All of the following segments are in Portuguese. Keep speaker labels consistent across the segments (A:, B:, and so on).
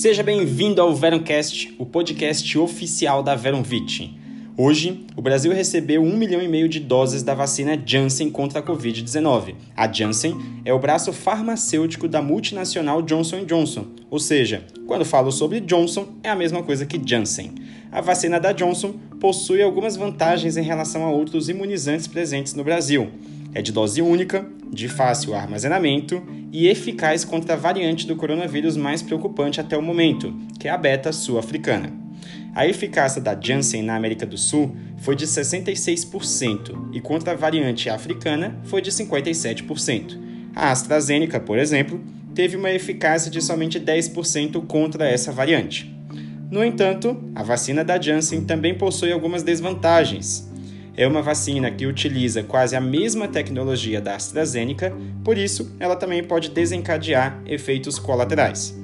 A: Seja bem-vindo ao Veroncast, o podcast oficial da Veronvit. Hoje, o Brasil recebeu um milhão e meio de doses da vacina Janssen contra a Covid-19. A Janssen é o braço farmacêutico da multinacional Johnson Johnson, ou seja, quando falo sobre Johnson, é a mesma coisa que Janssen. A vacina da Johnson possui algumas vantagens em relação a outros imunizantes presentes no Brasil. É de dose única, de fácil armazenamento e eficaz contra a variante do coronavírus mais preocupante até o momento, que é a beta sul-africana. A eficácia da Janssen na América do Sul foi de 66% e contra a variante africana foi de 57%. A AstraZeneca, por exemplo, teve uma eficácia de somente 10% contra essa variante. No entanto, a vacina da Janssen também possui algumas desvantagens, é uma vacina que utiliza quase a mesma tecnologia da AstraZeneca, por isso ela também pode desencadear efeitos colaterais.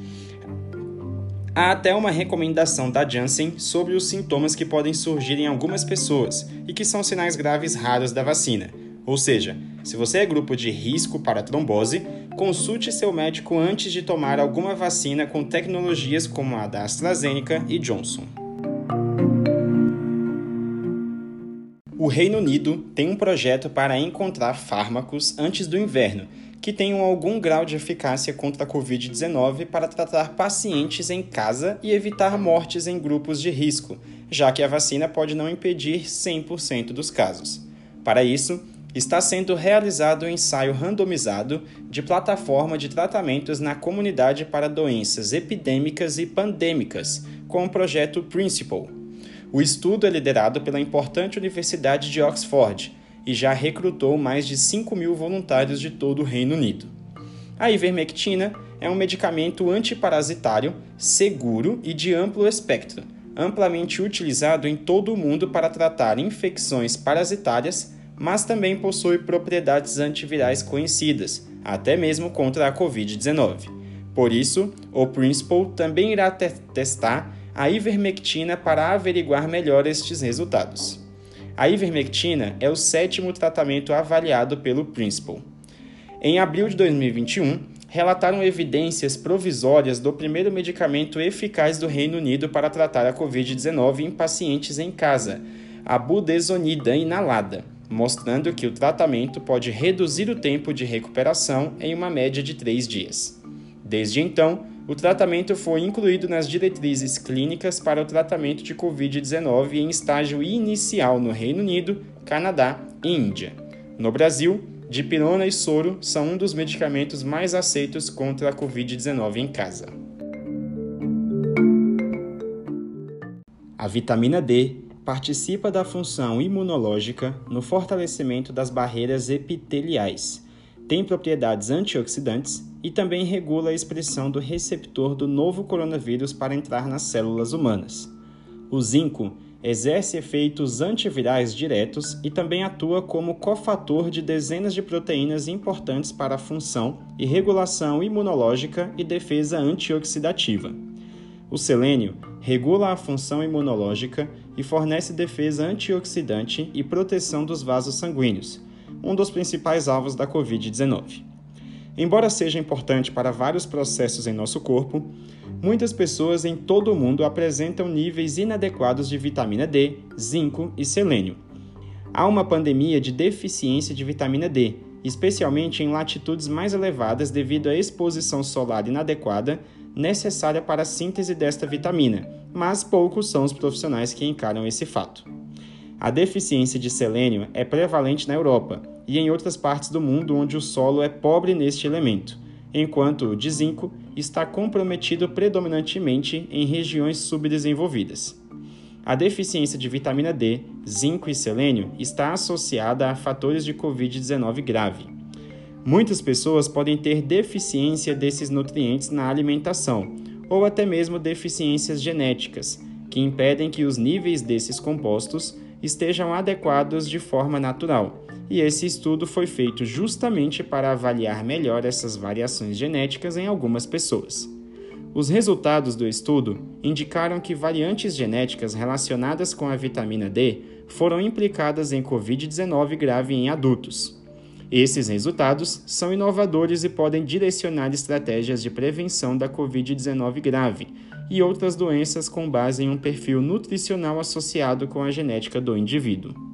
A: Há até uma recomendação da Janssen sobre os sintomas que podem surgir em algumas pessoas e que são sinais graves raros da vacina. Ou seja, se você é grupo de risco para trombose, consulte seu médico antes de tomar alguma vacina com tecnologias como a da AstraZeneca e Johnson. O Reino Unido tem um projeto para encontrar fármacos antes do inverno que tenham algum grau de eficácia contra a Covid-19 para tratar pacientes em casa e evitar mortes em grupos de risco, já que a vacina pode não impedir 100% dos casos. Para isso, está sendo realizado um ensaio randomizado de plataforma de tratamentos na comunidade para doenças epidêmicas e pandêmicas, com o projeto Principle. O estudo é liderado pela importante Universidade de Oxford e já recrutou mais de 5 mil voluntários de todo o Reino Unido. A ivermectina é um medicamento antiparasitário, seguro e de amplo espectro, amplamente utilizado em todo o mundo para tratar infecções parasitárias, mas também possui propriedades antivirais conhecidas, até mesmo contra a Covid-19. Por isso, o Principle também irá te testar a ivermectina para averiguar melhor estes resultados. A ivermectina é o sétimo tratamento avaliado pelo Principal. Em abril de 2021, relataram evidências provisórias do primeiro medicamento eficaz do Reino Unido para tratar a Covid-19 em pacientes em casa, a budesonida inalada, mostrando que o tratamento pode reduzir o tempo de recuperação em uma média de três dias. Desde então, o tratamento foi incluído nas diretrizes clínicas para o tratamento de Covid-19 em estágio inicial no Reino Unido, Canadá e Índia. No Brasil, dipirona e soro são um dos medicamentos mais aceitos contra a Covid-19 em casa. A vitamina D participa da função imunológica no fortalecimento das barreiras epiteliais tem propriedades antioxidantes e também regula a expressão do receptor do novo coronavírus para entrar nas células humanas. O zinco exerce efeitos antivirais diretos e também atua como cofator de dezenas de proteínas importantes para a função e regulação imunológica e defesa antioxidativa. O selênio regula a função imunológica e fornece defesa antioxidante e proteção dos vasos sanguíneos, um dos principais alvos da Covid-19. Embora seja importante para vários processos em nosso corpo, muitas pessoas em todo o mundo apresentam níveis inadequados de vitamina D, zinco e selênio. Há uma pandemia de deficiência de vitamina D, especialmente em latitudes mais elevadas devido à exposição solar inadequada necessária para a síntese desta vitamina, mas poucos são os profissionais que encaram esse fato. A deficiência de selênio é prevalente na Europa e em outras partes do mundo onde o solo é pobre neste elemento, enquanto o de zinco está comprometido predominantemente em regiões subdesenvolvidas. A deficiência de vitamina D, zinco e selênio está associada a fatores de Covid-19 grave. Muitas pessoas podem ter deficiência desses nutrientes na alimentação, ou até mesmo deficiências genéticas, que impedem que os níveis desses compostos estejam adequados de forma natural. E esse estudo foi feito justamente para avaliar melhor essas variações genéticas em algumas pessoas. Os resultados do estudo indicaram que variantes genéticas relacionadas com a vitamina D foram implicadas em Covid-19 grave em adultos. Esses resultados são inovadores e podem direcionar estratégias de prevenção da Covid-19 grave e outras doenças com base em um perfil nutricional associado com a genética do indivíduo.